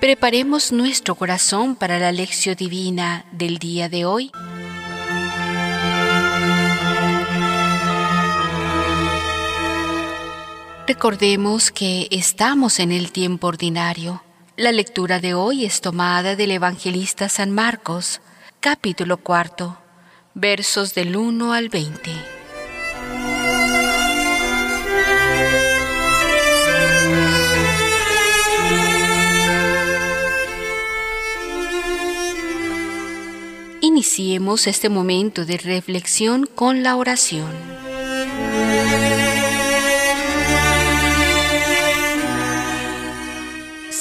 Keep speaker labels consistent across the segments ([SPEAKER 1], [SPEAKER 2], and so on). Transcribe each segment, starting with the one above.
[SPEAKER 1] Preparemos nuestro corazón para la lección divina del día de hoy. Recordemos que estamos en el tiempo ordinario. La lectura de hoy es tomada del evangelista San Marcos, capítulo cuarto, versos del 1 al 20. Iniciemos este momento de reflexión con la oración.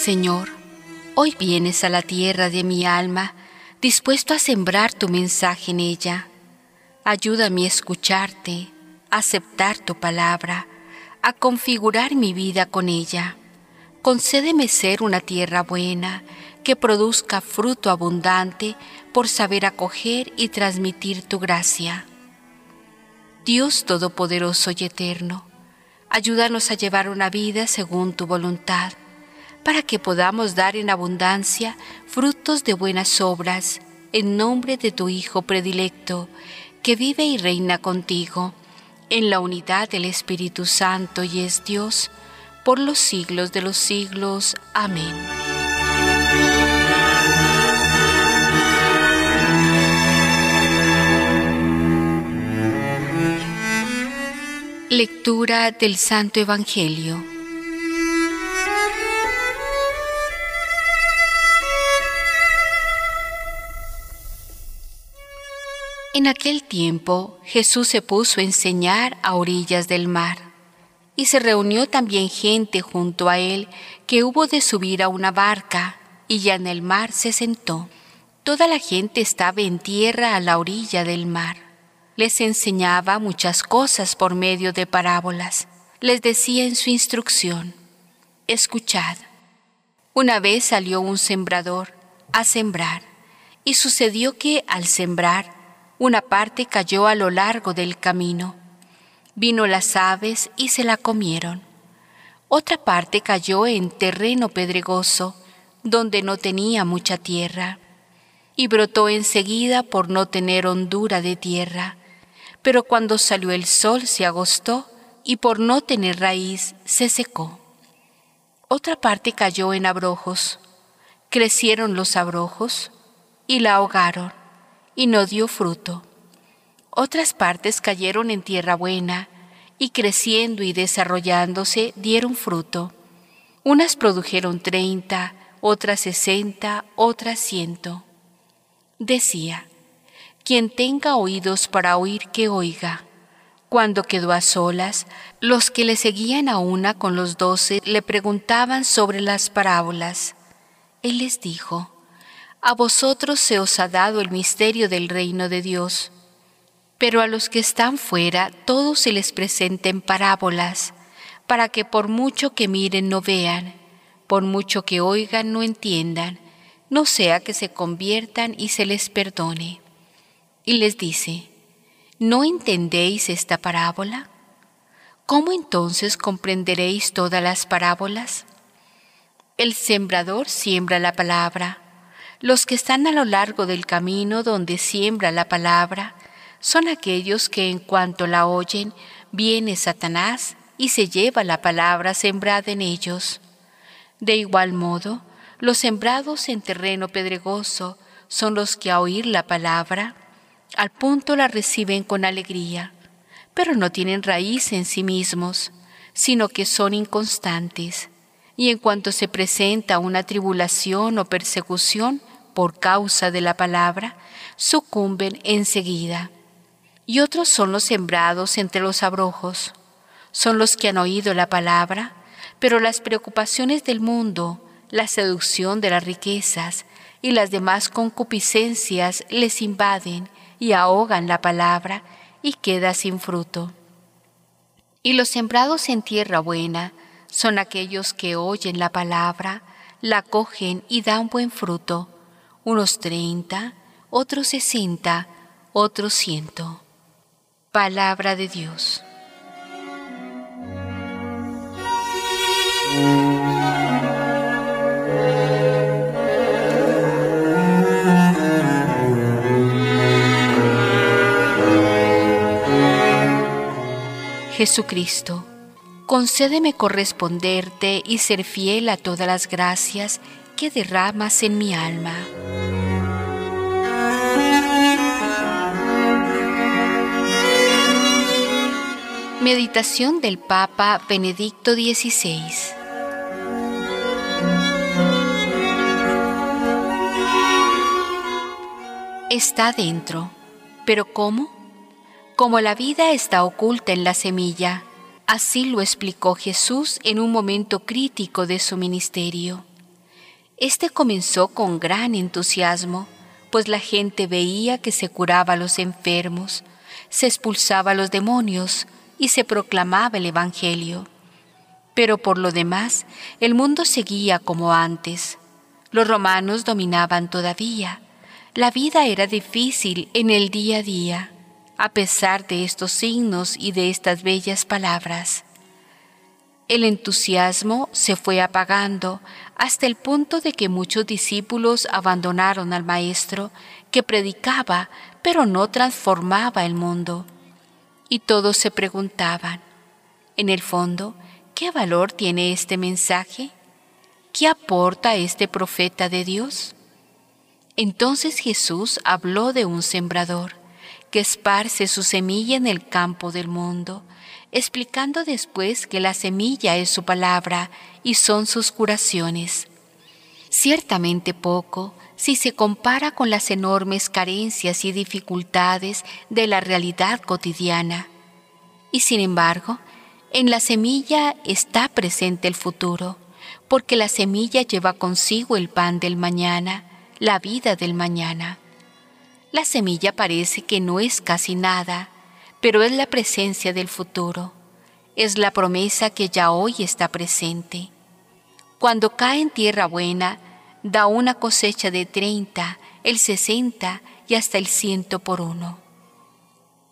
[SPEAKER 1] Señor, hoy vienes a la tierra de mi alma, dispuesto a sembrar tu mensaje en ella. Ayúdame a escucharte, a aceptar tu palabra, a configurar mi vida con ella. Concédeme ser una tierra buena, que produzca fruto abundante por saber acoger y transmitir tu gracia. Dios Todopoderoso y Eterno, ayúdanos a llevar una vida según tu voluntad, para que podamos dar en abundancia frutos de buenas obras, en nombre de tu Hijo predilecto, que vive y reina contigo, en la unidad del Espíritu Santo y es Dios, por los siglos de los siglos. Amén. Lectura del Santo Evangelio. En aquel tiempo Jesús se puso a enseñar a orillas del mar, y se reunió también gente junto a él que hubo de subir a una barca, y ya en el mar se sentó. Toda la gente estaba en tierra a la orilla del mar les enseñaba muchas cosas por medio de parábolas. Les decía en su instrucción, escuchad. Una vez salió un sembrador a sembrar, y sucedió que al sembrar, una parte cayó a lo largo del camino. Vino las aves y se la comieron. Otra parte cayó en terreno pedregoso, donde no tenía mucha tierra, y brotó enseguida por no tener hondura de tierra pero cuando salió el sol se agostó y por no tener raíz se secó. Otra parte cayó en abrojos, crecieron los abrojos y la ahogaron y no dio fruto. Otras partes cayeron en tierra buena y creciendo y desarrollándose dieron fruto. Unas produjeron treinta, otras sesenta, otras ciento. Decía, quien tenga oídos para oír, que oiga. Cuando quedó a solas, los que le seguían a una con los doce le preguntaban sobre las parábolas. Él les dijo, A vosotros se os ha dado el misterio del reino de Dios, pero a los que están fuera todos se les presenten parábolas, para que por mucho que miren no vean, por mucho que oigan no entiendan, no sea que se conviertan y se les perdone y les dice, ¿no entendéis esta parábola? ¿Cómo entonces comprenderéis todas las parábolas? El sembrador siembra la palabra. Los que están a lo largo del camino donde siembra la palabra son aquellos que en cuanto la oyen, viene Satanás y se lleva la palabra sembrada en ellos. De igual modo, los sembrados en terreno pedregoso son los que a oír la palabra al punto la reciben con alegría, pero no tienen raíz en sí mismos, sino que son inconstantes, y en cuanto se presenta una tribulación o persecución por causa de la palabra, sucumben enseguida. Y otros son los sembrados entre los abrojos, son los que han oído la palabra, pero las preocupaciones del mundo, la seducción de las riquezas y las demás concupiscencias les invaden y ahogan la palabra y queda sin fruto. Y los sembrados en tierra buena son aquellos que oyen la palabra, la cogen y dan buen fruto, unos treinta, otros sesenta, otros ciento. Palabra de Dios. Jesucristo, concédeme corresponderte y ser fiel a todas las gracias que derramas en mi alma. Meditación del Papa Benedicto XVI Está dentro, pero ¿cómo? Como la vida está oculta en la semilla, así lo explicó Jesús en un momento crítico de su ministerio. Este comenzó con gran entusiasmo, pues la gente veía que se curaba a los enfermos, se expulsaba a los demonios y se proclamaba el Evangelio. Pero por lo demás, el mundo seguía como antes. Los romanos dominaban todavía. La vida era difícil en el día a día a pesar de estos signos y de estas bellas palabras. El entusiasmo se fue apagando hasta el punto de que muchos discípulos abandonaron al Maestro que predicaba pero no transformaba el mundo. Y todos se preguntaban, en el fondo, ¿qué valor tiene este mensaje? ¿Qué aporta este profeta de Dios? Entonces Jesús habló de un sembrador que esparce su semilla en el campo del mundo, explicando después que la semilla es su palabra y son sus curaciones. Ciertamente poco si se compara con las enormes carencias y dificultades de la realidad cotidiana. Y sin embargo, en la semilla está presente el futuro, porque la semilla lleva consigo el pan del mañana, la vida del mañana. La semilla parece que no es casi nada, pero es la presencia del futuro. Es la promesa que ya hoy está presente. Cuando cae en tierra buena, da una cosecha de 30, el 60 y hasta el ciento por uno.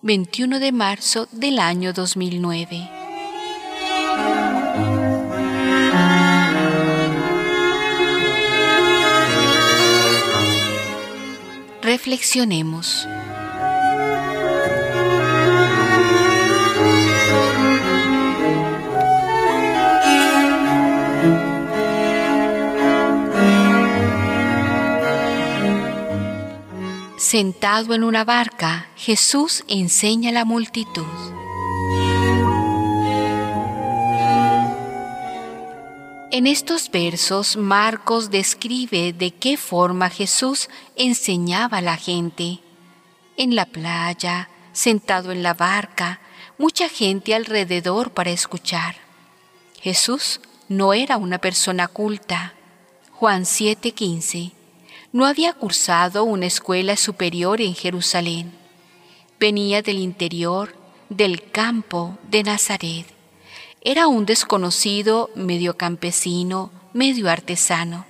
[SPEAKER 1] 21 de marzo del año 2009. Reflexionemos. Sentado en una barca, Jesús enseña a la multitud. En estos versos, Marcos describe de qué forma Jesús enseñaba a la gente. En la playa, sentado en la barca, mucha gente alrededor para escuchar. Jesús no era una persona culta. Juan 7:15. No había cursado una escuela superior en Jerusalén. Venía del interior, del campo de Nazaret. Era un desconocido medio campesino, medio artesano.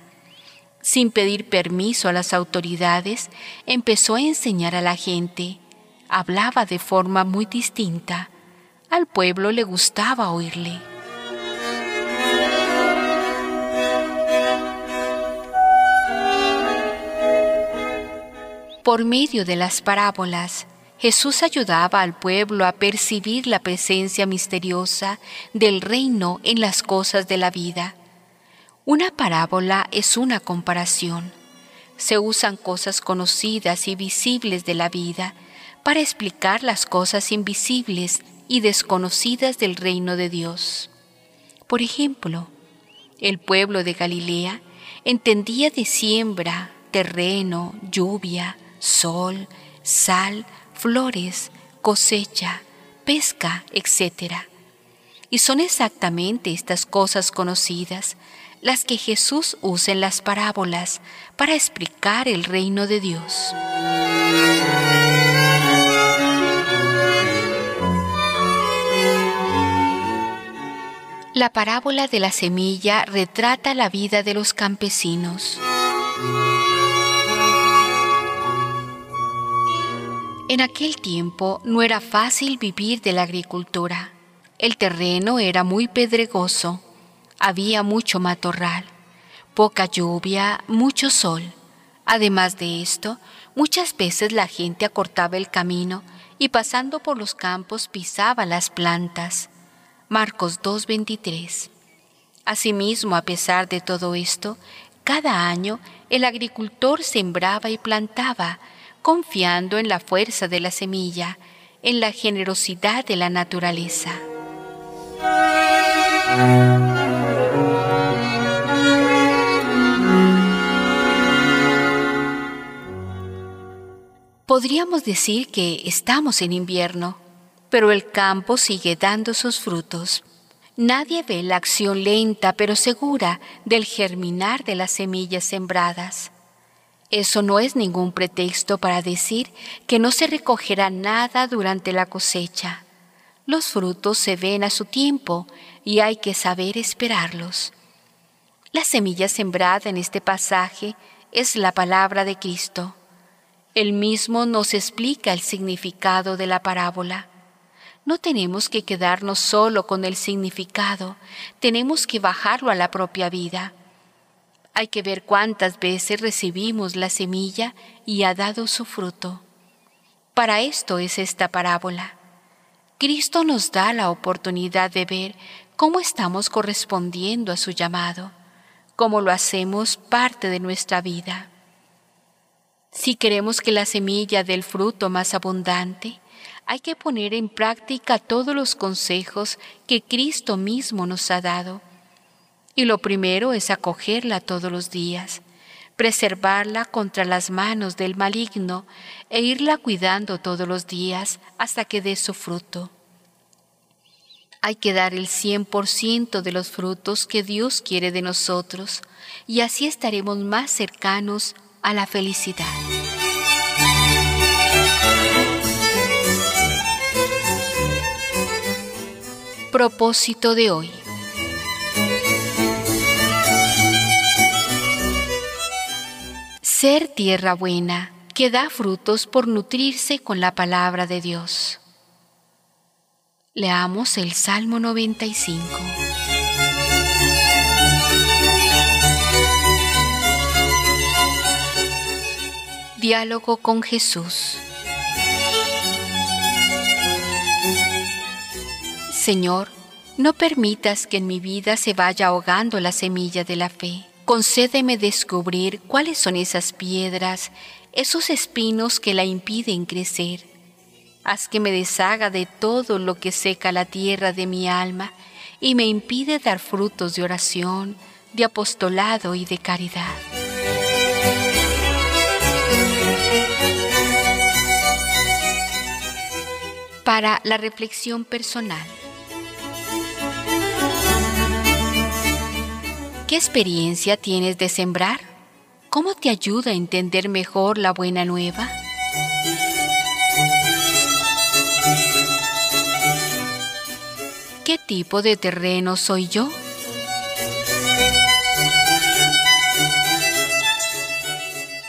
[SPEAKER 1] Sin pedir permiso a las autoridades, empezó a enseñar a la gente. Hablaba de forma muy distinta. Al pueblo le gustaba oírle. Por medio de las parábolas, Jesús ayudaba al pueblo a percibir la presencia misteriosa del reino en las cosas de la vida. Una parábola es una comparación. Se usan cosas conocidas y visibles de la vida para explicar las cosas invisibles y desconocidas del reino de Dios. Por ejemplo, el pueblo de Galilea entendía de siembra, terreno, lluvia, sol, sal, flores, cosecha, pesca, etc. Y son exactamente estas cosas conocidas las que Jesús usa en las parábolas para explicar el reino de Dios. La parábola de la semilla retrata la vida de los campesinos. En aquel tiempo no era fácil vivir de la agricultura. El terreno era muy pedregoso, había mucho matorral, poca lluvia, mucho sol. Además de esto, muchas veces la gente acortaba el camino y pasando por los campos pisaba las plantas. Marcos 2.23. Asimismo, a pesar de todo esto, cada año el agricultor sembraba y plantaba, confiando en la fuerza de la semilla, en la generosidad de la naturaleza. Podríamos decir que estamos en invierno, pero el campo sigue dando sus frutos. Nadie ve la acción lenta pero segura del germinar de las semillas sembradas. Eso no es ningún pretexto para decir que no se recogerá nada durante la cosecha. Los frutos se ven a su tiempo y hay que saber esperarlos. La semilla sembrada en este pasaje es la palabra de Cristo. Él mismo nos explica el significado de la parábola. No tenemos que quedarnos solo con el significado, tenemos que bajarlo a la propia vida. Hay que ver cuántas veces recibimos la semilla y ha dado su fruto. Para esto es esta parábola. Cristo nos da la oportunidad de ver cómo estamos correspondiendo a su llamado, cómo lo hacemos parte de nuestra vida. Si queremos que la semilla dé el fruto más abundante, hay que poner en práctica todos los consejos que Cristo mismo nos ha dado. Y lo primero es acogerla todos los días, preservarla contra las manos del maligno e irla cuidando todos los días hasta que dé su fruto. Hay que dar el 100% de los frutos que Dios quiere de nosotros y así estaremos más cercanos a la felicidad. propósito de hoy. Ser tierra buena que da frutos por nutrirse con la palabra de Dios. Leamos el Salmo 95. Diálogo con Jesús. Señor, no permitas que en mi vida se vaya ahogando la semilla de la fe. Concédeme descubrir cuáles son esas piedras, esos espinos que la impiden crecer. Haz que me deshaga de todo lo que seca la tierra de mi alma y me impide dar frutos de oración, de apostolado y de caridad. Para la reflexión personal. ¿Qué experiencia tienes de sembrar? ¿Cómo te ayuda a entender mejor la buena nueva? ¿Qué tipo de terreno soy yo?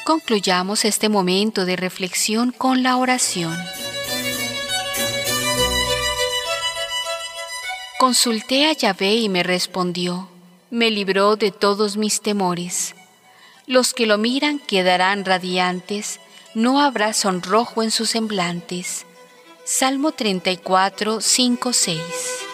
[SPEAKER 1] Concluyamos este momento de reflexión con la oración. Consulté a Yahvé y me respondió me libró de todos mis temores. Los que lo miran quedarán radiantes, no habrá sonrojo en sus semblantes. Salmo 34, 5, 6.